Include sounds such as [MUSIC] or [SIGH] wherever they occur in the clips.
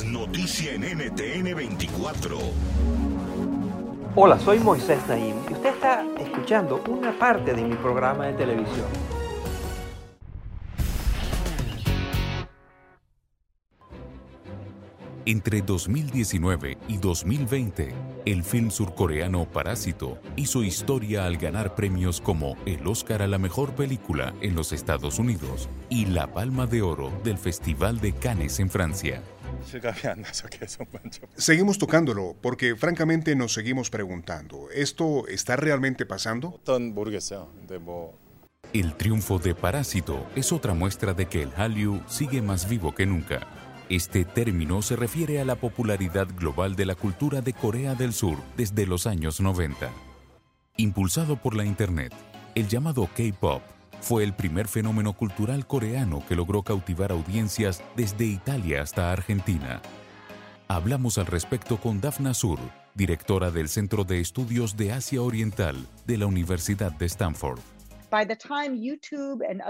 Es noticia en NTN 24. Hola, soy Moisés Naim y usted está escuchando una parte de mi programa de televisión. Entre 2019 y 2020, el film surcoreano Parásito hizo historia al ganar premios como el Oscar a la mejor película en los Estados Unidos y la Palma de Oro del Festival de Cannes en Francia. [LAUGHS] Seguimos tocándolo porque francamente nos seguimos preguntando, ¿esto está realmente pasando? El triunfo de Parásito es otra muestra de que el Hallyu sigue más vivo que nunca. Este término se refiere a la popularidad global de la cultura de Corea del Sur desde los años 90. Impulsado por la Internet, el llamado K-Pop fue el primer fenómeno cultural coreano que logró cautivar audiencias desde Italia hasta Argentina. Hablamos al respecto con Dafna Sur, directora del Centro de Estudios de Asia Oriental de la Universidad de Stanford.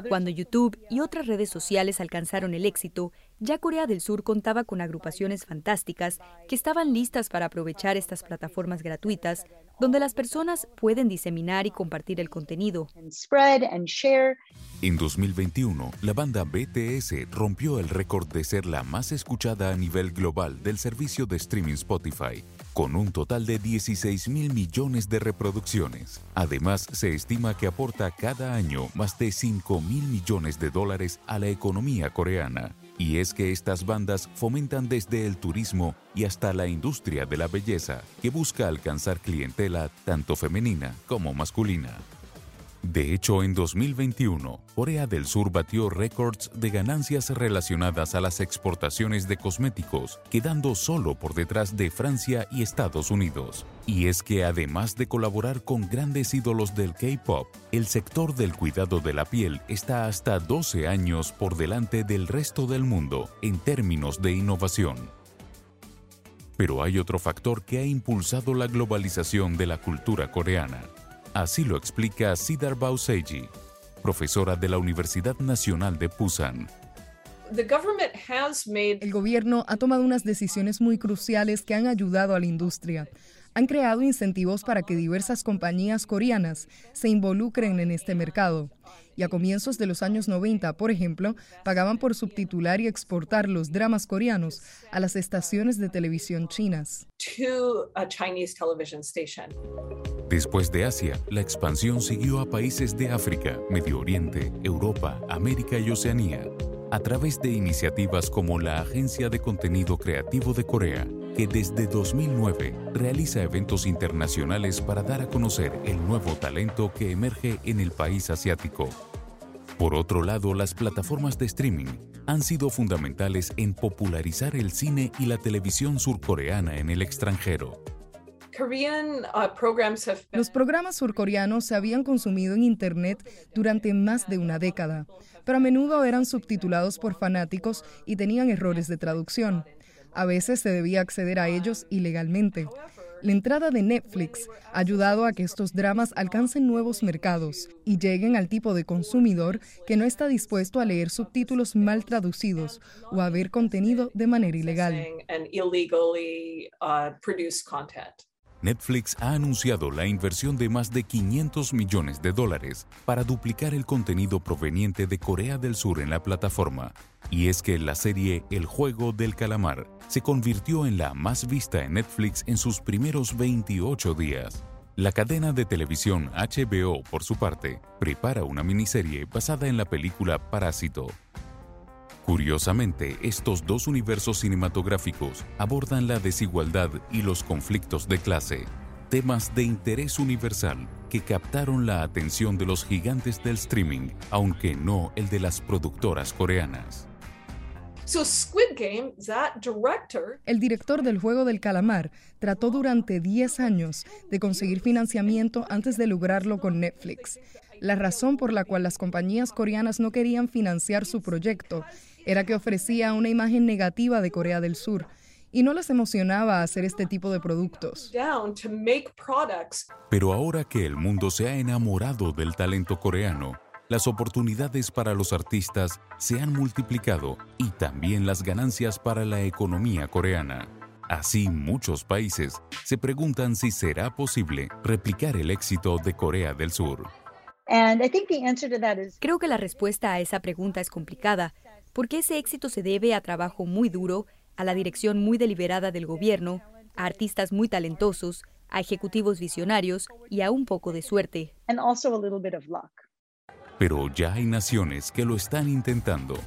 Cuando YouTube y otras redes sociales alcanzaron el éxito, ya Corea del Sur contaba con agrupaciones fantásticas que estaban listas para aprovechar estas plataformas gratuitas donde las personas pueden diseminar y compartir el contenido. En 2021, la banda BTS rompió el récord de ser la más escuchada a nivel global del servicio de streaming Spotify, con un total de 16 mil millones de reproducciones. Además, se estima que aporta cada año más de 5 mil millones de dólares a la economía coreana. Y es que estas bandas fomentan desde el turismo y hasta la industria de la belleza, que busca alcanzar clientela tanto femenina como masculina. De hecho, en 2021, Corea del Sur batió récords de ganancias relacionadas a las exportaciones de cosméticos, quedando solo por detrás de Francia y Estados Unidos. Y es que además de colaborar con grandes ídolos del K-Pop, el sector del cuidado de la piel está hasta 12 años por delante del resto del mundo en términos de innovación. Pero hay otro factor que ha impulsado la globalización de la cultura coreana Así lo explica Sidar Bauseji, profesora de la Universidad Nacional de Pusan. El gobierno ha tomado unas decisiones muy cruciales que han ayudado a la industria. Han creado incentivos para que diversas compañías coreanas se involucren en este mercado. Y a comienzos de los años 90, por ejemplo, pagaban por subtitular y exportar los dramas coreanos a las estaciones de televisión chinas. Después de Asia, la expansión siguió a países de África, Medio Oriente, Europa, América y Oceanía, a través de iniciativas como la Agencia de Contenido Creativo de Corea, que desde 2009 realiza eventos internacionales para dar a conocer el nuevo talento que emerge en el país asiático. Por otro lado, las plataformas de streaming han sido fundamentales en popularizar el cine y la televisión surcoreana en el extranjero. Uh, Los programas surcoreanos se habían consumido en Internet durante más de una década, pero a menudo eran subtitulados por fanáticos y tenían errores de traducción. A veces se debía acceder a ellos ilegalmente. La entrada de Netflix ha ayudado a que estos dramas alcancen nuevos mercados y lleguen al tipo de consumidor que no está dispuesto a leer subtítulos mal traducidos o a ver contenido de manera ilegal. Netflix ha anunciado la inversión de más de 500 millones de dólares para duplicar el contenido proveniente de Corea del Sur en la plataforma. Y es que la serie El juego del calamar se convirtió en la más vista en Netflix en sus primeros 28 días. La cadena de televisión HBO, por su parte, prepara una miniserie basada en la película Parásito. Curiosamente, estos dos universos cinematográficos abordan la desigualdad y los conflictos de clase, temas de interés universal que captaron la atención de los gigantes del streaming, aunque no el de las productoras coreanas. El director del juego del calamar trató durante 10 años de conseguir financiamiento antes de lograrlo con Netflix. La razón por la cual las compañías coreanas no querían financiar su proyecto era que ofrecía una imagen negativa de Corea del Sur y no les emocionaba hacer este tipo de productos. Pero ahora que el mundo se ha enamorado del talento coreano, las oportunidades para los artistas se han multiplicado y también las ganancias para la economía coreana. Así, muchos países se preguntan si será posible replicar el éxito de Corea del Sur. Creo que la respuesta a esa pregunta es complicada, porque ese éxito se debe a trabajo muy duro, a la dirección muy deliberada del gobierno, a artistas muy talentosos, a ejecutivos visionarios y a un poco de suerte pero ya hay naciones que lo están intentando.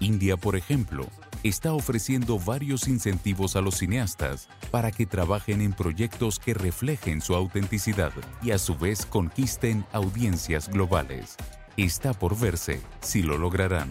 India, por ejemplo, está ofreciendo varios incentivos a los cineastas para que trabajen en proyectos que reflejen su autenticidad y a su vez conquisten audiencias globales. Está por verse si lo lograrán.